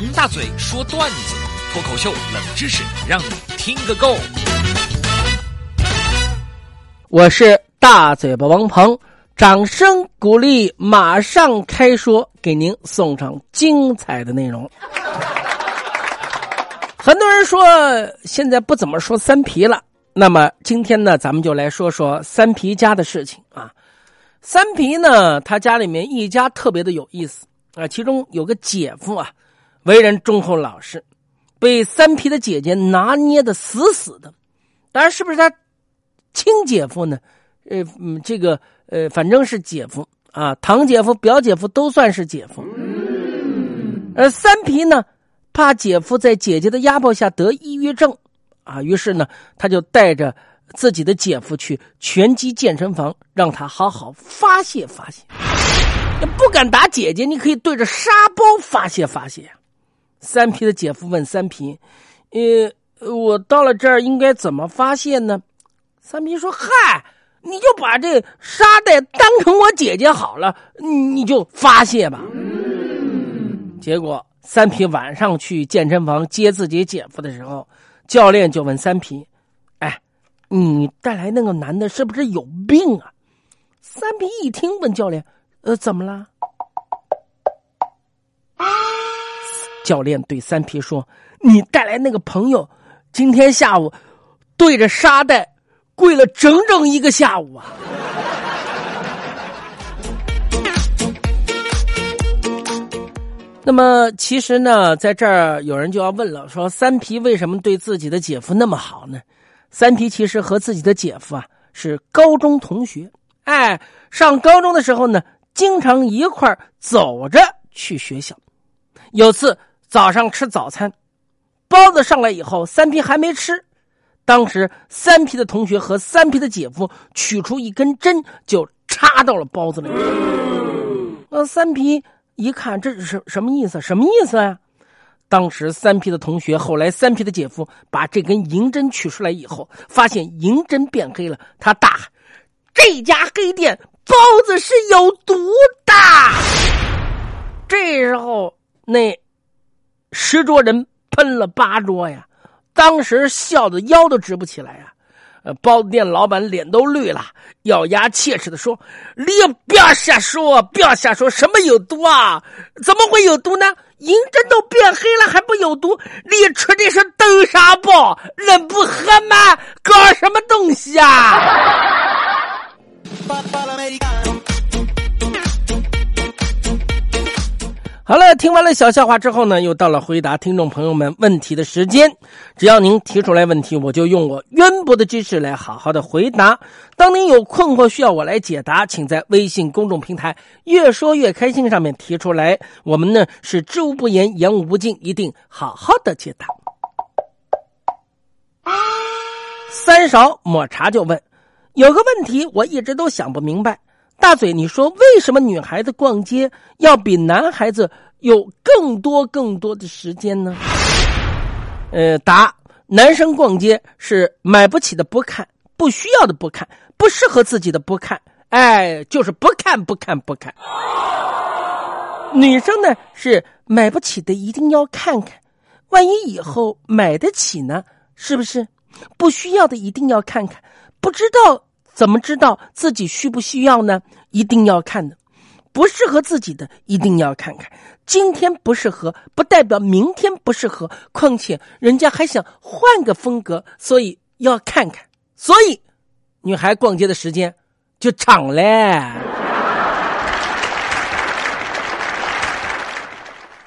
王大嘴说段子，脱口秀冷知识，让你听个够。我是大嘴巴王鹏，掌声鼓励，马上开说，给您送上精彩的内容。很多人说现在不怎么说三皮了，那么今天呢，咱们就来说说三皮家的事情啊。三皮呢，他家里面一家特别的有意思啊，其中有个姐夫啊，为人忠厚老实，被三皮的姐姐拿捏的死死的。当然，是不是他亲姐夫呢？呃，这个呃，反正是姐夫啊，堂姐夫、表姐夫都算是姐夫。而三皮呢，怕姐夫在姐姐的压迫下得抑郁症啊，于是呢，他就带着。自己的姐夫去拳击健身房，让他好好发泄发泄。不敢打姐姐，你可以对着沙包发泄发泄。三皮的姐夫问三皮：“呃，我到了这儿应该怎么发泄呢？”三皮说：“嗨，你就把这沙袋当成我姐姐好了，你就发泄吧。”结果三皮晚上去健身房接自己姐夫的时候，教练就问三皮。你带来那个男的是不是有病啊？三皮一听，问教练：“呃，怎么了？”教练对三皮说：“你带来那个朋友，今天下午对着沙袋跪了整整一个下午啊！”那么，其实呢，在这儿有人就要问了：说三皮为什么对自己的姐夫那么好呢？三皮其实和自己的姐夫啊是高中同学，哎，上高中的时候呢，经常一块走着去学校。有次早上吃早餐，包子上来以后，三皮还没吃。当时三皮的同学和三皮的姐夫取出一根针，就插到了包子里。那三皮一看，这是什么意思？什么意思呀？当时三皮的同学，后来三皮的姐夫把这根银针取出来以后，发现银针变黑了，他大喊：“这家黑店包子是有毒的！”这时候，那十桌人喷了八桌呀，当时笑的腰都直不起来呀。呃，包子店老板脸都绿了，咬牙切齿的说：“你不要瞎说，不要瞎说，什么有毒啊？怎么会有毒呢？”银针都变黑了还不有毒？你吃的是豆沙包，人不喝吗？搞什么东西啊？好了，听完了小笑话之后呢，又到了回答听众朋友们问题的时间。只要您提出来问题，我就用我渊博的知识来好好的回答。当您有困惑需要我来解答，请在微信公众平台“越说越开心”上面提出来。我们呢是知无不言，言无不尽，一定好好的解答。三勺抹茶就问：有个问题我一直都想不明白。大嘴，你说为什么女孩子逛街要比男孩子有更多更多的时间呢？呃，答：男生逛街是买不起的不看，不需要的不看，不适合自己的不看，哎，就是不看不看不看。女生呢是买不起的一定要看看，万一以后买得起呢？是不是？不需要的一定要看看，不知道。怎么知道自己需不需要呢？一定要看的，不适合自己的一定要看看。今天不适合，不代表明天不适合。况且人家还想换个风格，所以要看看。所以，女孩逛街的时间就长了。